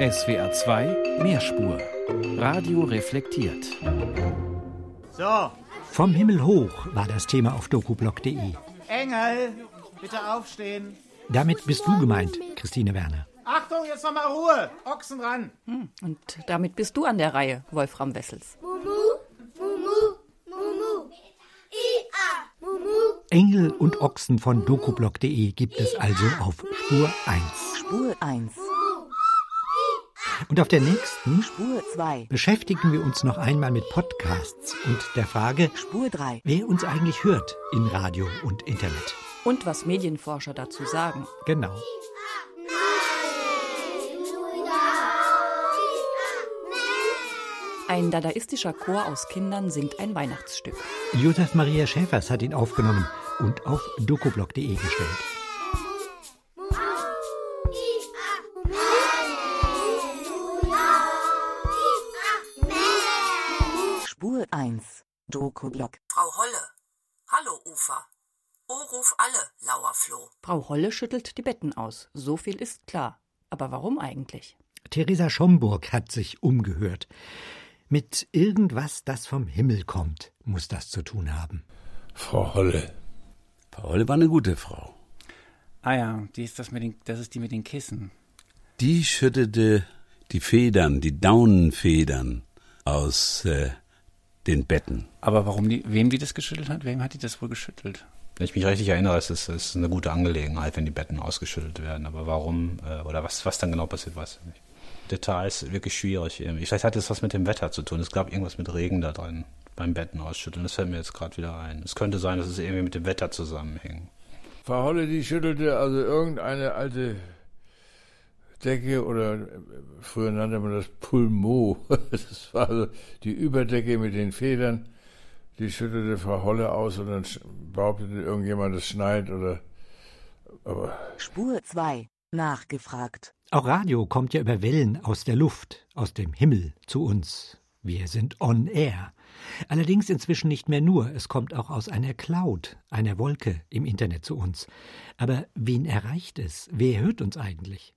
SWR 2 Mehrspur. Radio reflektiert. So, Vom Himmel hoch war das Thema auf dokublog.de. Engel, bitte aufstehen. Damit bist du gemeint, Christine Werner. Achtung, jetzt nochmal Ruhe. Ochsen ran. Und damit bist du an der Reihe, Wolfram Wessels. Engel und Ochsen von dokublog.de gibt es also auf Spur 1. Spur 1, Und auf der nächsten Spur 2, beschäftigen wir uns noch einmal mit Podcasts und der Frage, Spur 3, wer uns eigentlich hört in Radio und Internet. Und was Medienforscher dazu sagen. Genau. Ein dadaistischer Chor aus Kindern singt ein Weihnachtsstück. Josef Maria Schäfers hat ihn aufgenommen und auf dokublog.de gestellt. 1, Dokoblock. Frau Holle. Hallo, Ufer. O ruf alle, Lauerfloh. Frau Holle schüttelt die Betten aus. So viel ist klar. Aber warum eigentlich? Theresa Schomburg hat sich umgehört. Mit irgendwas, das vom Himmel kommt, muss das zu tun haben. Frau Holle. Frau Holle war eine gute Frau. Ah ja, die ist das mit den, das ist die mit den Kissen. Die schüttete die Federn, die Daunenfedern aus äh, den Betten. Aber warum die, wem die das geschüttelt hat? Wem hat die das wohl geschüttelt? Wenn ich mich richtig erinnere, ist es ist eine gute Angelegenheit, wenn die Betten ausgeschüttelt werden. Aber warum äh, oder was, was dann genau passiert, weiß ich nicht. Details wirklich schwierig. irgendwie. Vielleicht hat es was mit dem Wetter zu tun. Es gab irgendwas mit Regen da drin beim Betten ausschütteln. Das fällt mir jetzt gerade wieder ein. Es könnte sein, dass es irgendwie mit dem Wetter zusammenhängt. Frau Holle, die schüttelte also irgendeine alte Decke oder äh, früher nannte man das Pulmo. Das war also die Überdecke mit den Federn. Die schüttelte Frau Holle aus und dann behauptete irgendjemand, es schneit oder. Aber Spur 2, nachgefragt. Auch Radio kommt ja über Wellen aus der Luft, aus dem Himmel zu uns. Wir sind on air. Allerdings inzwischen nicht mehr nur, es kommt auch aus einer Cloud, einer Wolke im Internet zu uns. Aber wen erreicht es? Wer hört uns eigentlich?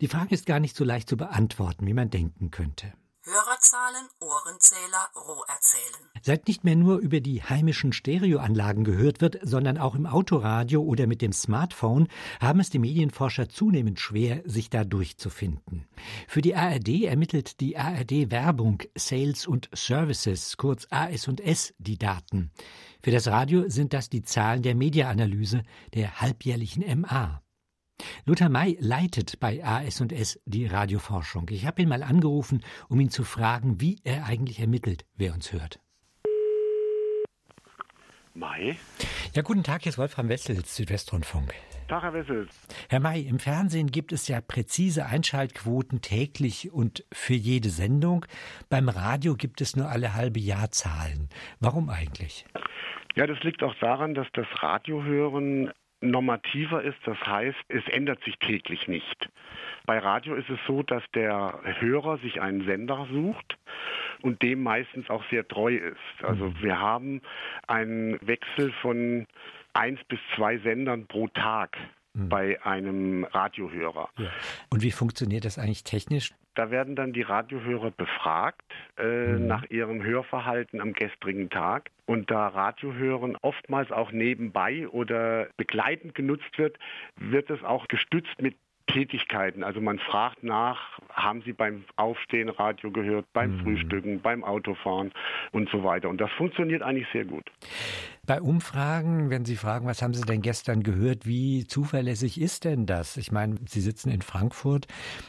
Die Frage ist gar nicht so leicht zu beantworten, wie man denken könnte. Hörerzahlen, Ohrenzähler, roh erzählen. Seit nicht mehr nur über die heimischen Stereoanlagen gehört wird, sondern auch im Autoradio oder mit dem Smartphone, haben es die Medienforscher zunehmend schwer, sich da durchzufinden. Für die ARD ermittelt die ARD Werbung, Sales und Services, kurz AS&S, die Daten. Für das Radio sind das die Zahlen der Mediaanalyse, der halbjährlichen MA. Lothar May leitet bei AS&S die Radioforschung. Ich habe ihn mal angerufen, um ihn zu fragen, wie er eigentlich ermittelt, wer uns hört. Mai. Ja, guten Tag, hier ist Wolfram Wessels, Südwestrundfunk. Tag, Herr Wessels. Herr May, im Fernsehen gibt es ja präzise Einschaltquoten täglich und für jede Sendung. Beim Radio gibt es nur alle halbe Jahr Zahlen. Warum eigentlich? Ja, das liegt auch daran, dass das Radiohören normativer ist. Das heißt, es ändert sich täglich nicht. Bei Radio ist es so, dass der Hörer sich einen Sender sucht und dem meistens auch sehr treu ist. Also wir haben einen Wechsel von eins bis zwei Sendern pro Tag bei einem Radiohörer. Und wie funktioniert das eigentlich technisch? Da werden dann die Radiohörer befragt äh, nach ihrem Hörverhalten am gestrigen Tag. Und da Radiohören oftmals auch nebenbei oder begleitend genutzt wird, wird es auch gestützt mit Tätigkeiten. Also man fragt nach, haben Sie beim Aufstehen Radio gehört, beim Frühstücken, beim Autofahren und so weiter. Und das funktioniert eigentlich sehr gut. Bei Umfragen, wenn Sie fragen, was haben Sie denn gestern gehört, wie zuverlässig ist denn das? Ich meine, Sie sitzen in Frankfurt.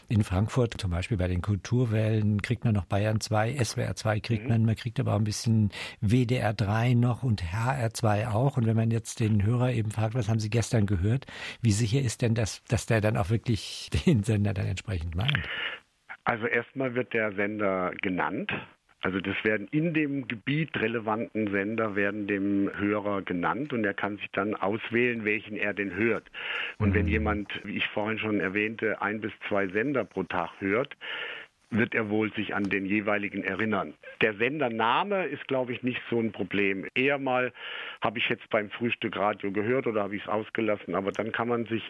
In Frankfurt, zum Beispiel bei den Kulturwellen, kriegt man noch Bayern 2, SWR 2 kriegt man, man kriegt aber auch ein bisschen WDR 3 noch und HR 2 auch. Und wenn man jetzt den Hörer eben fragt, was haben Sie gestern gehört, wie sicher ist denn das, dass der dann auch wirklich den Sender dann entsprechend meint? Also erstmal wird der Sender genannt. Also das werden in dem Gebiet relevanten Sender werden dem Hörer genannt und er kann sich dann auswählen, welchen er denn hört. Und wenn jemand, wie ich vorhin schon erwähnte, ein bis zwei Sender pro Tag hört, wird er wohl sich an den jeweiligen erinnern. Der Sendername ist, glaube ich, nicht so ein Problem. Eher mal habe ich jetzt beim Frühstück Radio gehört oder habe ich es ausgelassen, aber dann kann man sich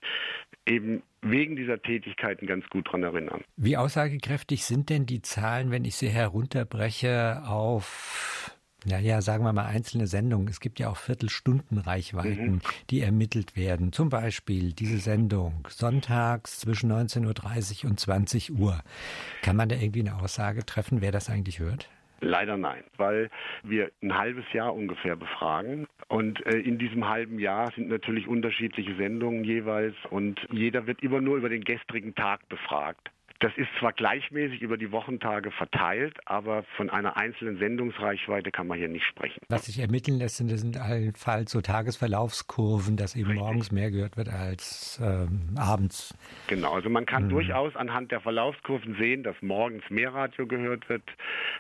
eben wegen dieser Tätigkeiten ganz gut daran erinnern. Wie aussagekräftig sind denn die Zahlen, wenn ich sie herunterbreche auf naja, sagen wir mal einzelne Sendungen. Es gibt ja auch Viertelstundenreichweiten, mhm. die ermittelt werden. Zum Beispiel diese Sendung sonntags zwischen 19.30 Uhr und 20 Uhr. Kann man da irgendwie eine Aussage treffen, wer das eigentlich hört? Leider nein, weil wir ein halbes Jahr ungefähr befragen und äh, in diesem halben Jahr sind natürlich unterschiedliche Sendungen jeweils und jeder wird immer nur über den gestrigen Tag befragt. Das ist zwar gleichmäßig über die Wochentage verteilt, aber von einer einzelnen Sendungsreichweite kann man hier nicht sprechen. Was sich ermitteln lässt, sind, sind allenfalls so Tagesverlaufskurven, dass eben Richtig. morgens mehr gehört wird als ähm, abends. Genau, also man kann mhm. durchaus anhand der Verlaufskurven sehen, dass morgens mehr Radio gehört wird,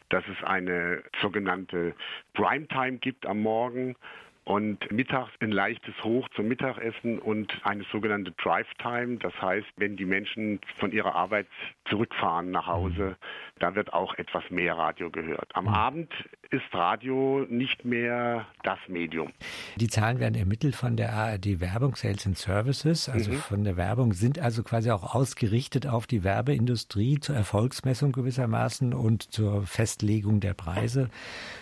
dass es eine sogenannte Primetime gibt am Morgen und mittags ein leichtes Hoch zum Mittagessen und eine sogenannte Drive Time. Das heißt, wenn die Menschen von ihrer Arbeit zurückfahren nach Hause, da wird auch etwas mehr Radio gehört. Am mhm. Abend ist Radio nicht mehr das Medium. Die Zahlen werden ermittelt von der ARD Werbung Sales and Services, also mhm. von der Werbung, sind also quasi auch ausgerichtet auf die Werbeindustrie zur Erfolgsmessung gewissermaßen und zur Festlegung der Preise.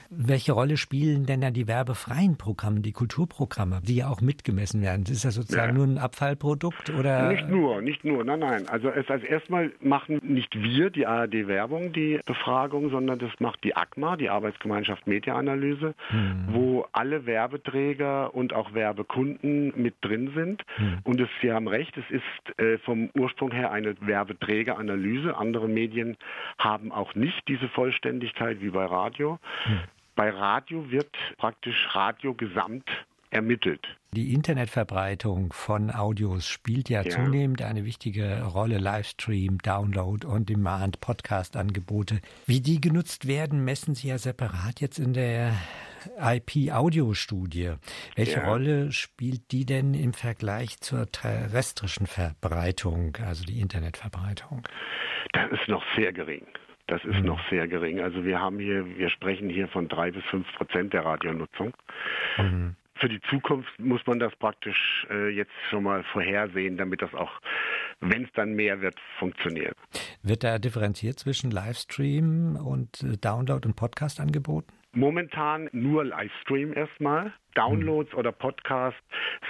Welche Rolle spielen denn dann die werbefreien Programme, die Kulturprogramme, die ja auch mitgemessen werden? Ist das sozusagen ja. nur ein Abfallprodukt oder? Nicht nur, nicht nur, nein, nein. Also es als erstmal machen nicht wir, die ARD Werbung, die Befragung, sondern das macht die ACMA, die Arbeitsgemeinschaft Mediaanalyse, hm. wo alle Werbeträger und auch Werbekunden mit drin sind. Hm. Und es, Sie haben recht, es ist äh, vom Ursprung her eine Werbeträgeranalyse. Andere Medien haben auch nicht diese Vollständigkeit wie bei Radio. Hm. Bei Radio wird praktisch Radio gesamt ermittelt. Die Internetverbreitung von Audios spielt ja, ja, zunehmend eine wichtige Rolle. Livestream, Download, On-Demand, Podcast-Angebote. Wie die genutzt werden, messen Sie ja separat jetzt in der IP-Audio-Studie. Welche ja. Rolle spielt die denn im Vergleich zur terrestrischen Verbreitung, also die Internetverbreitung? Das ist noch sehr gering. Das ist mhm. noch sehr gering. Also wir haben hier, wir sprechen hier von drei bis fünf Prozent der Radionutzung. Mhm. Für die Zukunft muss man das praktisch äh, jetzt schon mal vorhersehen, damit das auch, wenn es dann mehr wird, funktioniert. Wird da differenziert zwischen Livestream und äh, Download und Podcast angeboten? Momentan nur Livestream erstmal. Downloads oder Podcasts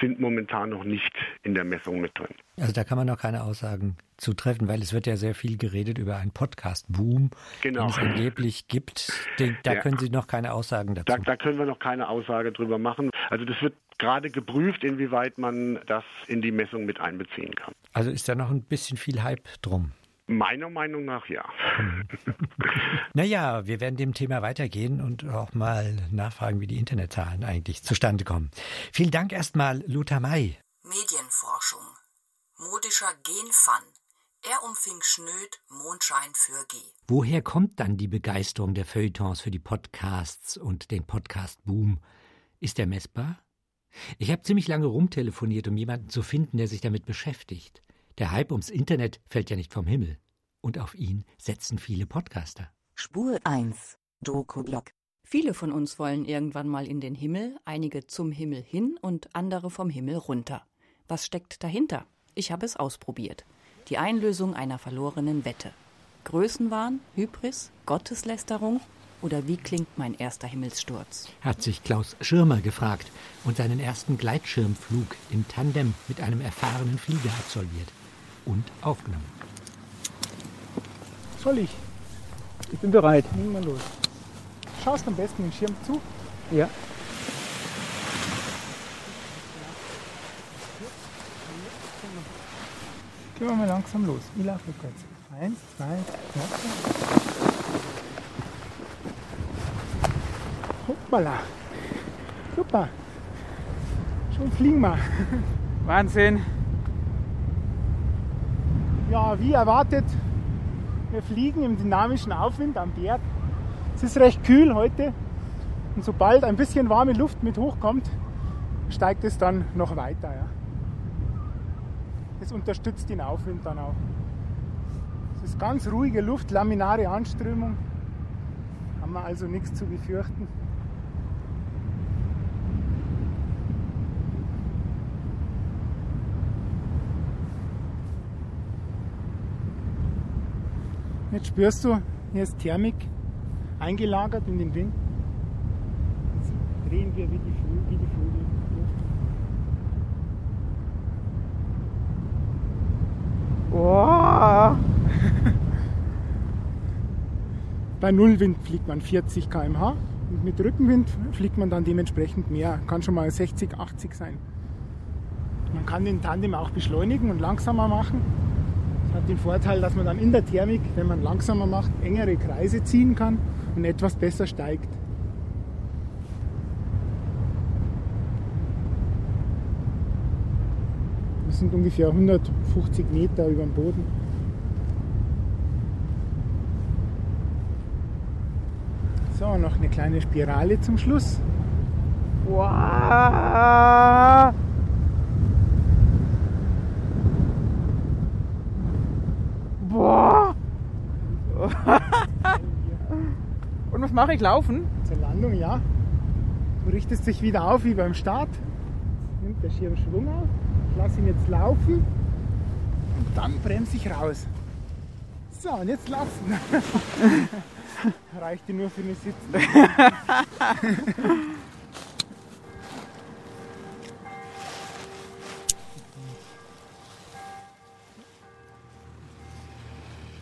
sind momentan noch nicht in der Messung mit drin. Also da kann man noch keine Aussagen zu treffen, weil es wird ja sehr viel geredet über einen Podcast-Boom, genau. den es angeblich gibt. Da ja. können Sie noch keine Aussagen dazu. Da, da können wir noch keine Aussage drüber machen. Also das wird gerade geprüft, inwieweit man das in die Messung mit einbeziehen kann. Also ist da noch ein bisschen viel Hype drum. Meiner Meinung nach ja. naja, wir werden dem Thema weitergehen und auch mal nachfragen, wie die Internetzahlen eigentlich zustande kommen. Vielen Dank erstmal, Lothar May. Medienforschung. Modischer Genfun. Er umfing Schnöd Mondschein für G. Woher kommt dann die Begeisterung der Feuilletons für die Podcasts und den Podcast-Boom? Ist er messbar? Ich habe ziemlich lange rumtelefoniert, um jemanden zu finden, der sich damit beschäftigt. Der Hype ums Internet fällt ja nicht vom Himmel. Und auf ihn setzen viele Podcaster. Spur 1. Doku-Blog. Viele von uns wollen irgendwann mal in den Himmel, einige zum Himmel hin und andere vom Himmel runter. Was steckt dahinter? Ich habe es ausprobiert. Die Einlösung einer verlorenen Wette. Größenwahn, Hybris, Gotteslästerung oder wie klingt mein erster Himmelssturz? Hat sich Klaus Schirmer gefragt und seinen ersten Gleitschirmflug im Tandem mit einem erfahrenen Flieger absolviert und aufgenommen. Soll ich? Ich bin bereit. Nehmen wir los. Schaust am besten den Schirm zu? Ja. Gehen wir mal langsam los. Ich laufe rückwärts. Eins, zwei, drei. Hoppala. Super. Schon fliegen wir. Wahnsinn. Ja, wie erwartet, wir fliegen im dynamischen Aufwind am Berg. Es ist recht kühl heute und sobald ein bisschen warme Luft mit hochkommt, steigt es dann noch weiter. Ja. Es unterstützt den Aufwind dann auch. Es ist ganz ruhige Luft, laminare Anströmung. Haben wir also nichts zu befürchten. Jetzt spürst du, hier ist Thermik eingelagert in den Wind. Jetzt drehen wir wie die, Vögel, wie die Vögel. Oh. Bei Nullwind fliegt man 40 km/h und mit Rückenwind fliegt man dann dementsprechend mehr. Kann schon mal 60, 80 sein. Man kann den Tandem auch beschleunigen und langsamer machen. Hat den Vorteil, dass man dann in der Thermik, wenn man langsamer macht, engere Kreise ziehen kann und etwas besser steigt. Das sind ungefähr 150 Meter über dem Boden. So, noch eine kleine Spirale zum Schluss. Wow. Boah! Und was mache ich? Laufen? Zur Landung, ja. Du richtest dich wieder auf wie beim Start. Nimmt der Schirm Schwung auf. Ich lasse ihn jetzt laufen. Und dann bremse ich raus. So, und jetzt lassen. Reichte nur für eine Sitzung.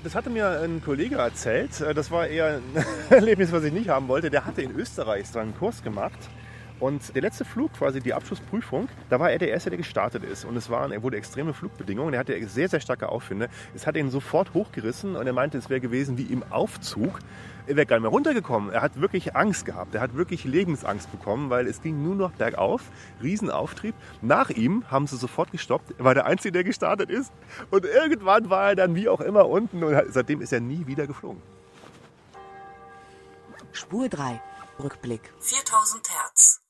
Das hatte mir ein Kollege erzählt. Das war eher ein Erlebnis, was ich nicht haben wollte. Der hatte in Österreich so einen Kurs gemacht. Und der letzte Flug, quasi die Abschlussprüfung, da war er der Erste, der gestartet ist. Und es waren, er wurde extreme Flugbedingungen. Er hatte sehr, sehr starke Aufwinde. Es hat ihn sofort hochgerissen und er meinte, es wäre gewesen wie im Aufzug. Er wäre gar nicht mehr runtergekommen. Er hat wirklich Angst gehabt. Er hat wirklich Lebensangst bekommen, weil es ging nur noch bergauf. Riesenauftrieb. Nach ihm haben sie sofort gestoppt. Er war der Einzige, der gestartet ist. Und irgendwann war er dann wie auch immer unten und seitdem ist er nie wieder geflogen. Spur 3. Rückblick. 4000 Hertz.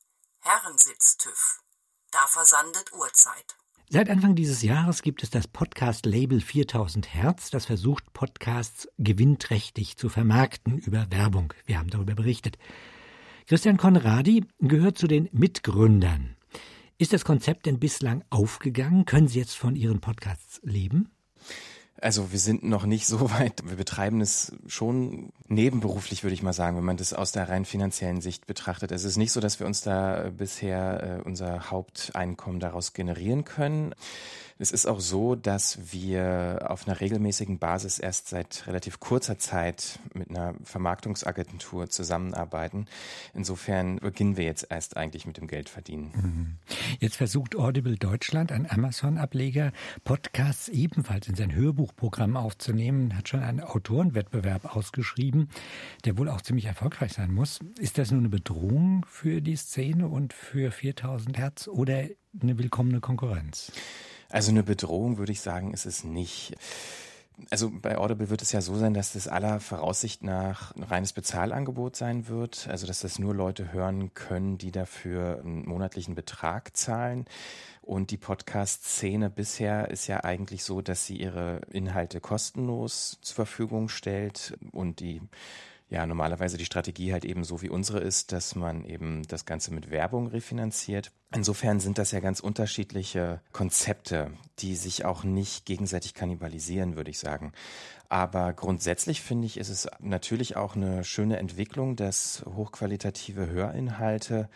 Herrensitz TÜV. Da versandet Uhrzeit. Seit Anfang dieses Jahres gibt es das Podcast-Label 4000 Hertz, das versucht, Podcasts gewinnträchtig zu vermarkten über Werbung. Wir haben darüber berichtet. Christian Konradi gehört zu den Mitgründern. Ist das Konzept denn bislang aufgegangen? Können Sie jetzt von Ihren Podcasts leben? Also wir sind noch nicht so weit. Wir betreiben es schon nebenberuflich, würde ich mal sagen, wenn man das aus der rein finanziellen Sicht betrachtet. Es ist nicht so, dass wir uns da bisher äh, unser Haupteinkommen daraus generieren können. Es ist auch so, dass wir auf einer regelmäßigen Basis erst seit relativ kurzer Zeit mit einer Vermarktungsagentur zusammenarbeiten. Insofern beginnen wir jetzt erst eigentlich mit dem Geldverdienen. Mhm. Jetzt versucht Audible Deutschland, ein Amazon-Ableger, Podcasts ebenfalls in sein Hörbuchprogramm aufzunehmen, hat schon einen Autorenwettbewerb ausgeschrieben, der wohl auch ziemlich erfolgreich sein muss. Ist das nur eine Bedrohung für die Szene und für 4000 Hertz oder eine willkommene Konkurrenz? Also eine Bedrohung würde ich sagen, ist es nicht. Also bei Audible wird es ja so sein, dass das aller Voraussicht nach ein reines Bezahlangebot sein wird. Also dass das nur Leute hören können, die dafür einen monatlichen Betrag zahlen. Und die Podcast-Szene bisher ist ja eigentlich so, dass sie ihre Inhalte kostenlos zur Verfügung stellt und die ja normalerweise die Strategie halt eben so wie unsere ist, dass man eben das Ganze mit Werbung refinanziert. Insofern sind das ja ganz unterschiedliche Konzepte, die sich auch nicht gegenseitig kannibalisieren, würde ich sagen. Aber grundsätzlich finde ich, ist es natürlich auch eine schöne Entwicklung, dass hochqualitative Hörinhalte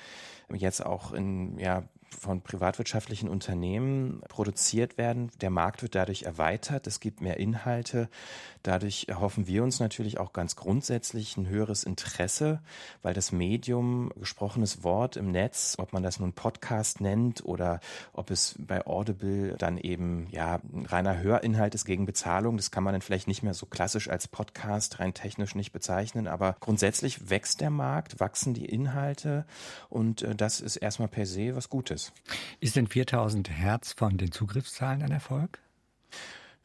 jetzt auch in ja, von privatwirtschaftlichen Unternehmen produziert werden. Der Markt wird dadurch erweitert, es gibt mehr Inhalte. Dadurch erhoffen wir uns natürlich auch ganz grundsätzlich ein höheres Interesse, weil das Medium gesprochenes Wort im Netz, ob man das nun Podcast nennt oder ob es bei Audible dann eben ja ein reiner Hörinhalt ist gegen Bezahlung, das kann man dann vielleicht nicht mehr so klassisch als Podcast rein technisch nicht bezeichnen, aber grundsätzlich wächst der Markt, wachsen die Inhalte und äh, das ist erstmal per se was Gutes. Ist denn 4000 Hertz von den Zugriffszahlen ein Erfolg?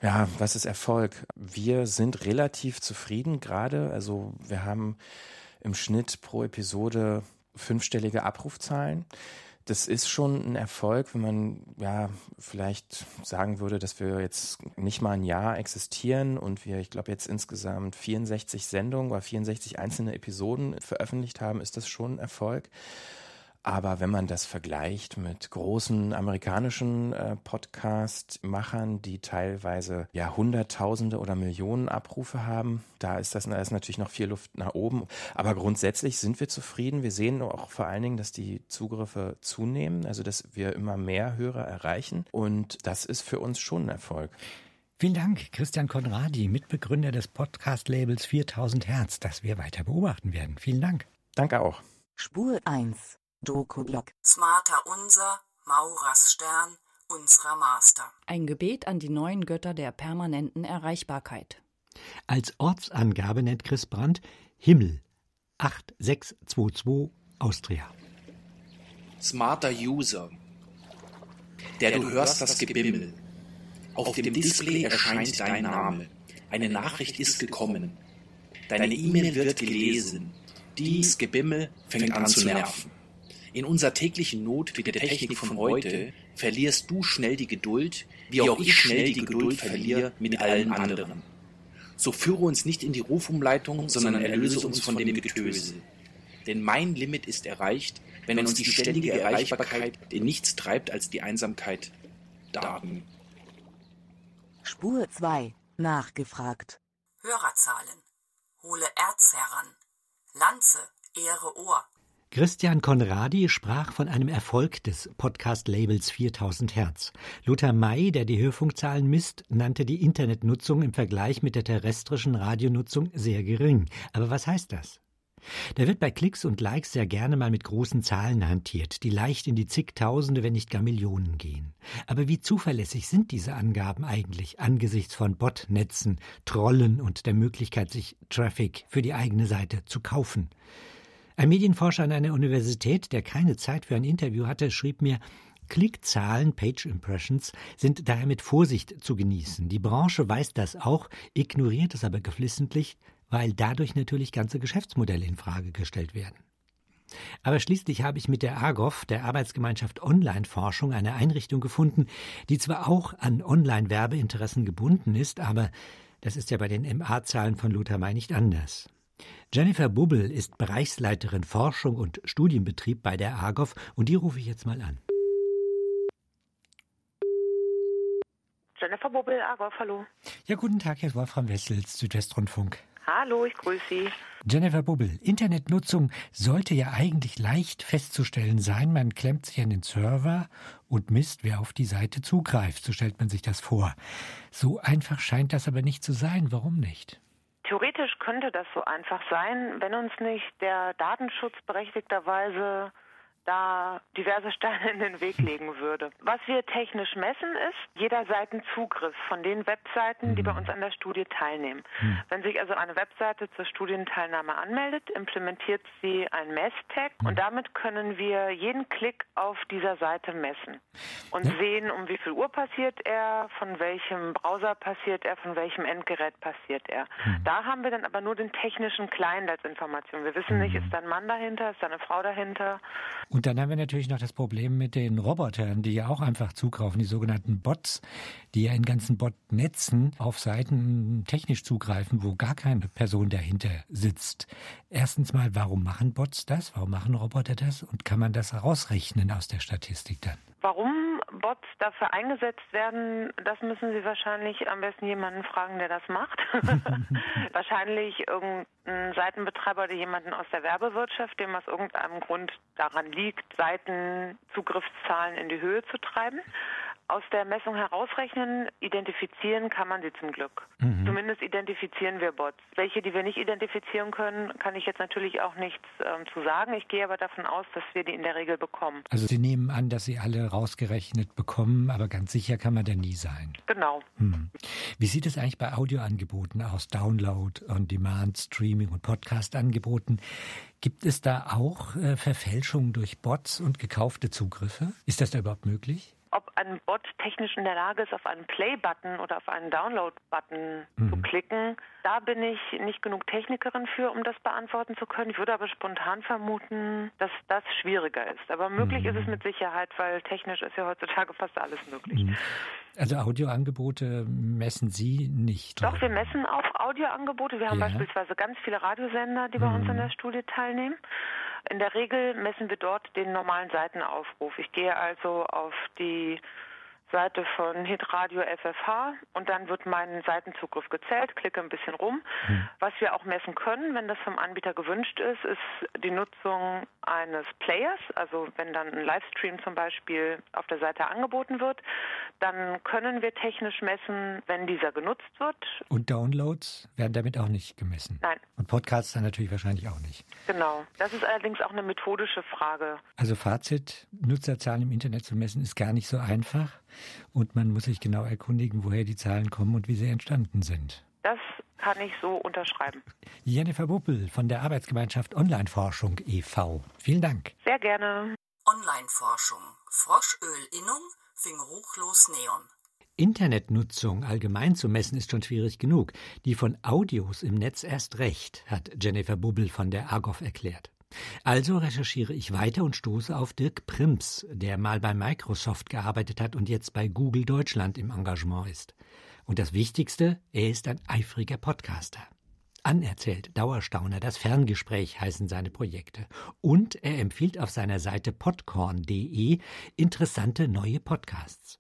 Ja, was ist Erfolg? Wir sind relativ zufrieden gerade. Also wir haben im Schnitt pro Episode fünfstellige Abrufzahlen. Das ist schon ein Erfolg, wenn man ja vielleicht sagen würde, dass wir jetzt nicht mal ein Jahr existieren und wir, ich glaube, jetzt insgesamt 64 Sendungen oder 64 einzelne Episoden veröffentlicht haben, ist das schon ein Erfolg. Aber wenn man das vergleicht mit großen amerikanischen äh, Podcast-Machern, die teilweise ja Hunderttausende oder Millionen Abrufe haben, da ist das da ist natürlich noch viel Luft nach oben. Aber grundsätzlich sind wir zufrieden. Wir sehen auch vor allen Dingen, dass die Zugriffe zunehmen, also dass wir immer mehr Hörer erreichen. Und das ist für uns schon ein Erfolg. Vielen Dank, Christian Konradi, Mitbegründer des Podcast-Labels 4000 Hertz, das wir weiter beobachten werden. Vielen Dank. Danke auch. Spur 1. Doku-Blog. Smarter Unser, Maurers Stern, unserer Master. Ein Gebet an die neuen Götter der permanenten Erreichbarkeit. Als Ortsangabe nennt Chris Brandt Himmel 8622 Austria. Smarter User. Der du hörst das Gebimmel. Auf dem Display erscheint dein Name. Eine Nachricht ist gekommen. Deine E-Mail wird gelesen. Dies Gebimmel fängt an zu nerven. In unserer täglichen Not mit der Technik von heute verlierst du schnell die Geduld, wie auch ich schnell die Geduld verliere mit allen anderen. So führe uns nicht in die Rufumleitung, sondern erlöse uns von dem Getöse. Denn mein Limit ist erreicht, wenn uns die ständige Erreichbarkeit in nichts treibt als die Einsamkeit. Daten. Spur 2. Nachgefragt. Hörerzahlen. Hole Erz heran. Lanze, Ehre Ohr. Christian Konradi sprach von einem Erfolg des Podcast-Labels 4000 Hertz. Lothar May, der die Hörfunkzahlen misst, nannte die Internetnutzung im Vergleich mit der terrestrischen Radionutzung sehr gering. Aber was heißt das? Da wird bei Klicks und Likes sehr gerne mal mit großen Zahlen hantiert, die leicht in die zigtausende, wenn nicht gar Millionen gehen. Aber wie zuverlässig sind diese Angaben eigentlich angesichts von Botnetzen, Trollen und der Möglichkeit, sich Traffic für die eigene Seite zu kaufen? Ein Medienforscher an einer Universität, der keine Zeit für ein Interview hatte, schrieb mir, Klickzahlen, Page Impressions, sind daher mit Vorsicht zu genießen. Die Branche weiß das auch, ignoriert es aber geflissentlich, weil dadurch natürlich ganze Geschäftsmodelle in Frage gestellt werden. Aber schließlich habe ich mit der AGOF, der Arbeitsgemeinschaft Online-Forschung, eine Einrichtung gefunden, die zwar auch an Online-Werbeinteressen gebunden ist, aber das ist ja bei den MA-Zahlen von Lothar May nicht anders. Jennifer Bubbel ist Bereichsleiterin Forschung und Studienbetrieb bei der AGOF und die rufe ich jetzt mal an. Jennifer Bubbel, AGOF, hallo. Ja, guten Tag, Herr Wolfram Wessels, Südwestrundfunk. Hallo, ich grüße Sie. Jennifer Bubbel, Internetnutzung sollte ja eigentlich leicht festzustellen sein. Man klemmt sich an den Server und misst, wer auf die Seite zugreift. So stellt man sich das vor. So einfach scheint das aber nicht zu sein. Warum nicht? Theoretisch könnte das so einfach sein, wenn uns nicht der Datenschutz berechtigterweise da diverse Steine in den Weg legen würde. Was wir technisch messen ist jeder Seitenzugriff von den Webseiten, die bei uns an der Studie teilnehmen. Hm. Wenn sich also eine Webseite zur Studienteilnahme anmeldet, implementiert sie ein Messtag und damit können wir jeden Klick auf dieser Seite messen und sehen, um wie viel Uhr passiert er, von welchem Browser passiert er, von welchem Endgerät passiert er. Da haben wir dann aber nur den technischen Client als Information. Wir wissen nicht, ist da ein Mann dahinter, ist da eine Frau dahinter. Und dann haben wir natürlich noch das Problem mit den Robotern, die ja auch einfach zugreifen, die sogenannten Bots, die ja in ganzen Botnetzen auf Seiten technisch zugreifen, wo gar keine Person dahinter sitzt. Erstens mal, warum machen Bots das? Warum machen Roboter das? Und kann man das herausrechnen aus der Statistik dann? Warum Bots dafür eingesetzt werden, das müssen Sie wahrscheinlich am besten jemanden fragen, der das macht. wahrscheinlich irgendein Seitenbetreiber oder jemanden aus der Werbewirtschaft, dem aus irgendeinem Grund daran liegt, Seitenzugriffszahlen in die Höhe zu treiben. Aus der Messung herausrechnen, identifizieren kann man sie zum Glück. Mhm. Zumindest identifizieren wir Bots. Welche, die wir nicht identifizieren können, kann ich jetzt natürlich auch nichts ähm, zu sagen. Ich gehe aber davon aus, dass wir die in der Regel bekommen. Also Sie nehmen an, dass Sie alle rausgerechnet bekommen, aber ganz sicher kann man da nie sein. Genau. Hm. Wie sieht es eigentlich bei Audioangeboten aus? Download, On-Demand, Streaming und Podcast-Angeboten. Gibt es da auch äh, Verfälschungen durch Bots und gekaufte Zugriffe? Ist das da überhaupt möglich? Ob ein Bot technisch in der Lage ist, auf einen Play-Button oder auf einen Download-Button mhm. zu klicken, da bin ich nicht genug Technikerin für, um das beantworten zu können. Ich würde aber spontan vermuten, dass das schwieriger ist. Aber möglich mhm. ist es mit Sicherheit, weil technisch ist ja heutzutage fast alles möglich. Mhm. Also Audioangebote messen Sie nicht? Doch, wir messen auch Audioangebote. Wir haben ja. beispielsweise ganz viele Radiosender, die bei uns in der Studie teilnehmen. In der Regel messen wir dort den normalen Seitenaufruf. Ich gehe also auf die Seite von Hitradio FFH und dann wird mein Seitenzugriff gezählt, klicke ein bisschen rum. Mhm. Was wir auch messen können, wenn das vom Anbieter gewünscht ist, ist die Nutzung eines Players. Also wenn dann ein Livestream zum Beispiel auf der Seite angeboten wird, dann können wir technisch messen, wenn dieser genutzt wird. Und Downloads werden damit auch nicht gemessen? Nein. Und Podcasts dann natürlich wahrscheinlich auch nicht? Genau. Das ist allerdings auch eine methodische Frage. Also Fazit, Nutzerzahlen im Internet zu messen, ist gar nicht so einfach. Und man muss sich genau erkundigen, woher die Zahlen kommen und wie sie entstanden sind. Das kann ich so unterschreiben. Jennifer Buppel von der Arbeitsgemeinschaft Online-Forschung e.V. Vielen Dank. Sehr gerne. Online-Forschung. Froschöl-Innung fing ruchlos Neon. Internetnutzung allgemein zu messen ist schon schwierig genug. Die von Audios im Netz erst recht, hat Jennifer Bubbel von der Argov erklärt. Also recherchiere ich weiter und stoße auf Dirk Prims, der mal bei Microsoft gearbeitet hat und jetzt bei Google Deutschland im Engagement ist. Und das Wichtigste, er ist ein eifriger Podcaster. Anerzählt, Dauerstauner, das Ferngespräch heißen seine Projekte. Und er empfiehlt auf seiner Seite podcorn.de interessante neue Podcasts.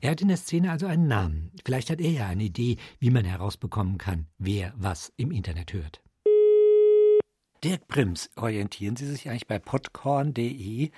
Er hat in der Szene also einen Namen. Vielleicht hat er ja eine Idee, wie man herausbekommen kann, wer was im Internet hört. Dirk Prims, orientieren Sie sich eigentlich bei podcorn.de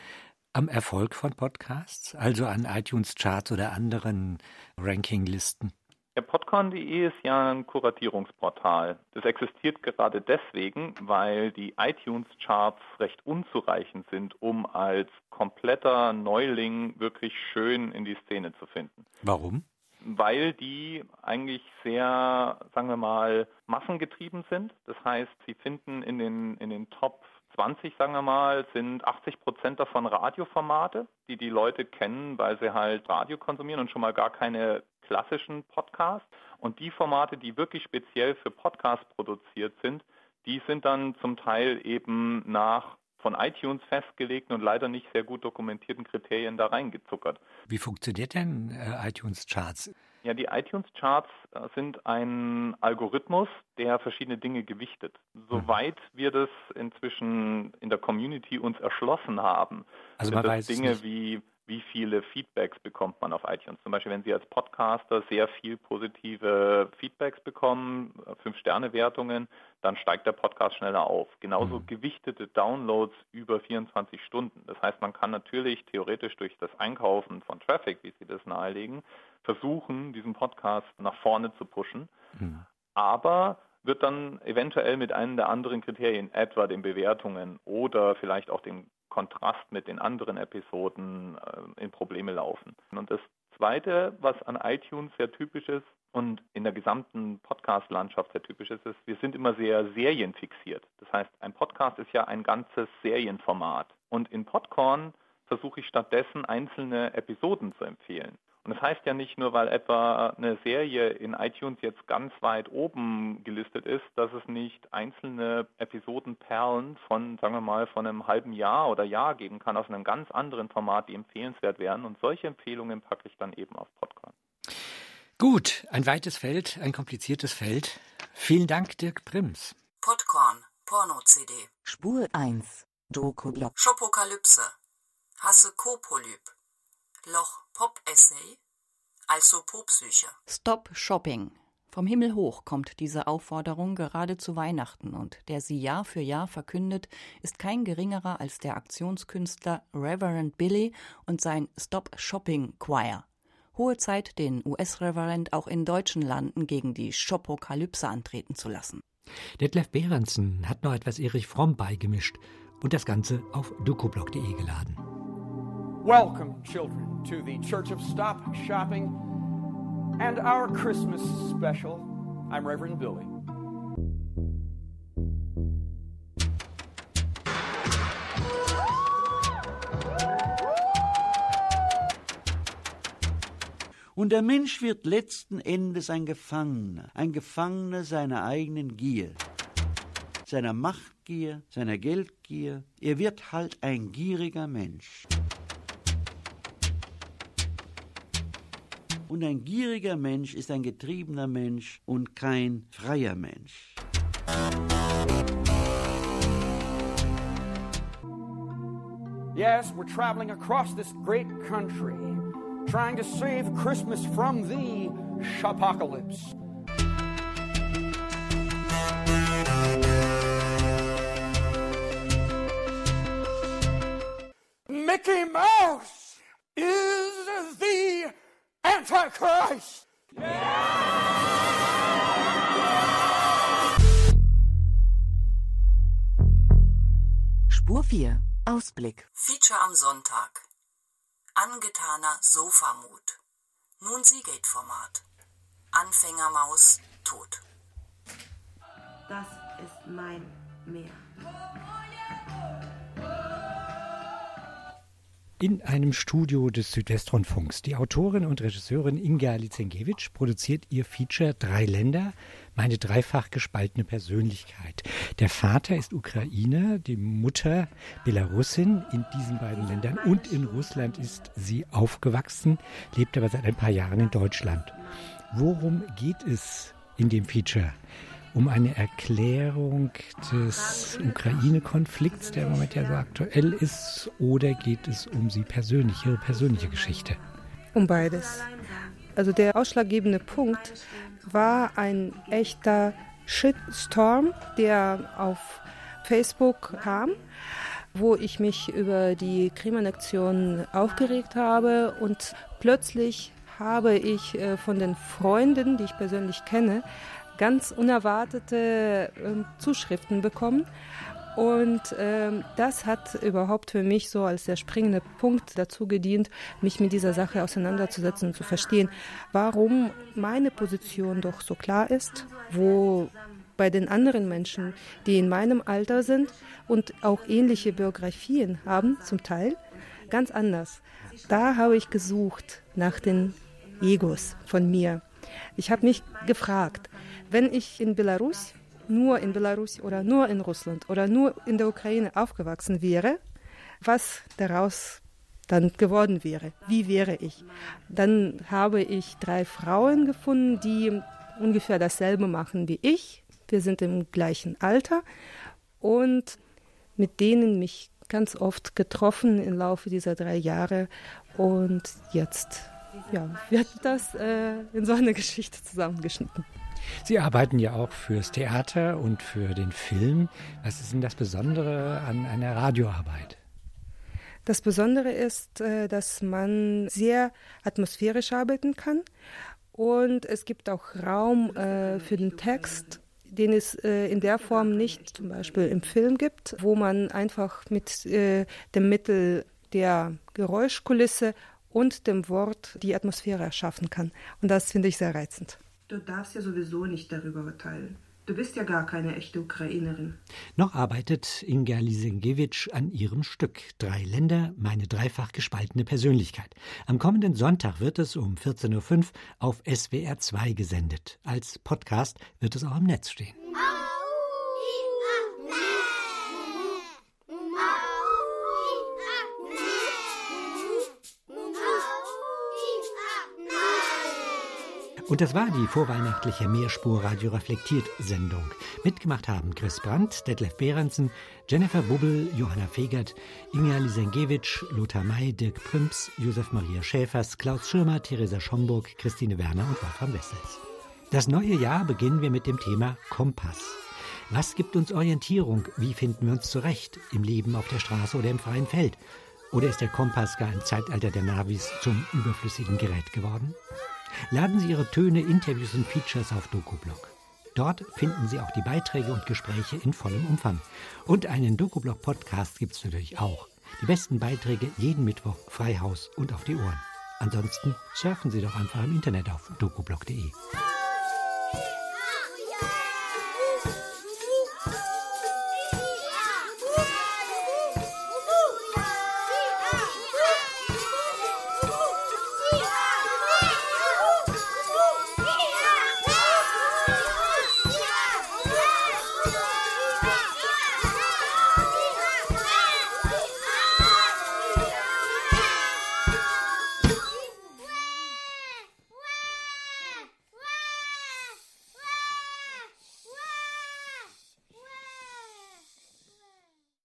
am Erfolg von Podcasts, also an iTunes-Charts oder anderen Rankinglisten? Ja, Podcorn.de ist ja ein Kuratierungsportal. Das existiert gerade deswegen, weil die iTunes-Charts recht unzureichend sind, um als kompletter Neuling wirklich schön in die Szene zu finden. Warum? Weil die eigentlich sehr, sagen wir mal, massengetrieben sind. Das heißt, sie finden in den, in den Top 20, sagen wir mal, sind 80 Prozent davon Radioformate, die die Leute kennen, weil sie halt Radio konsumieren und schon mal gar keine klassischen Podcasts. Und die Formate, die wirklich speziell für Podcasts produziert sind, die sind dann zum Teil eben nach von iTunes festgelegten und leider nicht sehr gut dokumentierten Kriterien da reingezuckert. Wie funktioniert denn äh, iTunes Charts? Ja, die iTunes Charts äh, sind ein Algorithmus, der verschiedene Dinge gewichtet. Soweit wir das inzwischen in der Community uns erschlossen haben, also sind das Dinge wie wie viele Feedbacks bekommt man auf iTunes. Zum Beispiel, wenn Sie als Podcaster sehr viel positive Feedbacks bekommen, Fünf-Sterne-Wertungen, dann steigt der Podcast schneller auf. Genauso mhm. gewichtete Downloads über 24 Stunden. Das heißt, man kann natürlich theoretisch durch das Einkaufen von Traffic, wie Sie das nahelegen, versuchen, diesen Podcast nach vorne zu pushen. Mhm. Aber wird dann eventuell mit einem der anderen Kriterien, etwa den Bewertungen oder vielleicht auch dem Kontrast mit den anderen Episoden äh, in Probleme laufen. Und das Zweite, was an iTunes sehr typisch ist und in der gesamten Podcast-Landschaft sehr typisch ist, ist, wir sind immer sehr serienfixiert. Das heißt, ein Podcast ist ja ein ganzes Serienformat. Und in Podcorn versuche ich stattdessen einzelne Episoden zu empfehlen. Und das heißt ja nicht nur, weil etwa eine Serie in iTunes jetzt ganz weit oben gelistet ist, dass es nicht einzelne Episodenperlen von, sagen wir mal, von einem halben Jahr oder Jahr geben kann, aus einem ganz anderen Format, die empfehlenswert wären. Und solche Empfehlungen packe ich dann eben auf Podcast. Gut, ein weites Feld, ein kompliziertes Feld. Vielen Dank, Dirk Prims. Podcorn, Porno-CD. Spur 1, Doku-Blog. Schopokalypse. Hasse Kopolyp. Loch Pop-Essay, also Popsücher. Stop Shopping. Vom Himmel hoch kommt diese Aufforderung gerade zu Weihnachten und der sie Jahr für Jahr verkündet, ist kein geringerer als der Aktionskünstler Reverend Billy und sein Stop Shopping Choir. Hohe Zeit, den US-Reverend auch in deutschen Landen gegen die Shopokalypse antreten zu lassen. Detlef Behrensen hat noch etwas Erich Fromm beigemischt und das Ganze auf dukoblog.de geladen. Welcome, children, to the Church of Stop Shopping and our Christmas special. I'm Reverend Billy. Und der Mensch wird letzten Endes ein Gefangener, ein Gefangener seiner eigenen Gier, seiner Machtgier, seiner Geldgier. Er wird halt ein gieriger Mensch. Und ein gieriger Mensch ist ein getriebener Mensch und kein freier Mensch. Yes, we're traveling across this great country, trying to save Christmas from the apocalypse. Mickey Mouse is Antichrist. Spur 4. Ausblick. Feature am Sonntag. Angetaner Sofamut. Nun Seagate-Format. Anfängermaus tot. Das ist mein Meer. In einem Studio des Südwestrundfunks. Die Autorin und Regisseurin Inga Lizenkiewicz produziert ihr Feature Drei Länder, meine dreifach gespaltene Persönlichkeit. Der Vater ist Ukrainer, die Mutter Belarusin. In diesen beiden Ländern und in Russland ist sie aufgewachsen, lebt aber seit ein paar Jahren in Deutschland. Worum geht es in dem Feature? Um eine Erklärung des Ukraine-Konflikts, der im Moment ja so aktuell ist, oder geht es um sie persönlich, ihre persönliche Geschichte? Um beides. Also der ausschlaggebende Punkt war ein echter Shitstorm, der auf Facebook kam, wo ich mich über die Krim-Annexion aufgeregt habe und plötzlich habe ich äh, von den Freunden, die ich persönlich kenne, ganz unerwartete äh, Zuschriften bekommen. Und ähm, das hat überhaupt für mich so als der springende Punkt dazu gedient, mich mit dieser Sache auseinanderzusetzen und zu verstehen, warum meine Position doch so klar ist, wo bei den anderen Menschen, die in meinem Alter sind und auch ähnliche Biografien haben, zum Teil, ganz anders. Da habe ich gesucht nach den Egos von mir. Ich habe mich gefragt, wenn ich in Belarus, nur in Belarus oder nur in Russland oder nur in der Ukraine aufgewachsen wäre, was daraus dann geworden wäre. Wie wäre ich? Dann habe ich drei Frauen gefunden, die ungefähr dasselbe machen wie ich. Wir sind im gleichen Alter und mit denen mich ganz oft getroffen im Laufe dieser drei Jahre. Und jetzt ja, wird das äh, in so eine Geschichte zusammengeschnitten. Sie arbeiten ja auch fürs Theater und für den Film. Was ist denn das Besondere an einer Radioarbeit? Das Besondere ist, äh, dass man sehr atmosphärisch arbeiten kann und es gibt auch Raum äh, für den Text, den es äh, in der Form nicht zum Beispiel im Film gibt, wo man einfach mit dem Mittel der Geräuschkulisse und dem Wort die Atmosphäre erschaffen kann. Und das finde ich sehr reizend. Du darfst ja sowieso nicht darüber urteilen. Du bist ja gar keine echte Ukrainerin. Noch arbeitet Inga Lisenkiewicz an ihrem Stück Drei Länder, meine dreifach gespaltene Persönlichkeit. Am kommenden Sonntag wird es um 14.05 Uhr auf SWR 2 gesendet. Als Podcast wird es auch im Netz stehen. Und das war die vorweihnachtliche Mehrspur Radio Reflektiert Sendung. Mitgemacht haben Chris Brandt, Detlef Behrensen, Jennifer Bubbel, Johanna Fegert, Inga Lisenkiewicz, Lothar May, Dirk Prümps, Josef Maria Schäfers, Klaus Schirmer, Theresa Schomburg, Christine Werner und Wolfram Wessels. Das neue Jahr beginnen wir mit dem Thema Kompass. Was gibt uns Orientierung? Wie finden wir uns zurecht? Im Leben auf der Straße oder im freien Feld? Oder ist der Kompass gar im Zeitalter der Navis zum überflüssigen Gerät geworden? Laden Sie Ihre Töne, Interviews und Features auf DokuBlog. Dort finden Sie auch die Beiträge und Gespräche in vollem Umfang. Und einen DokuBlog-Podcast gibt es natürlich auch. Die besten Beiträge jeden Mittwoch frei Haus und auf die Ohren. Ansonsten surfen Sie doch einfach im Internet auf dokublog.de.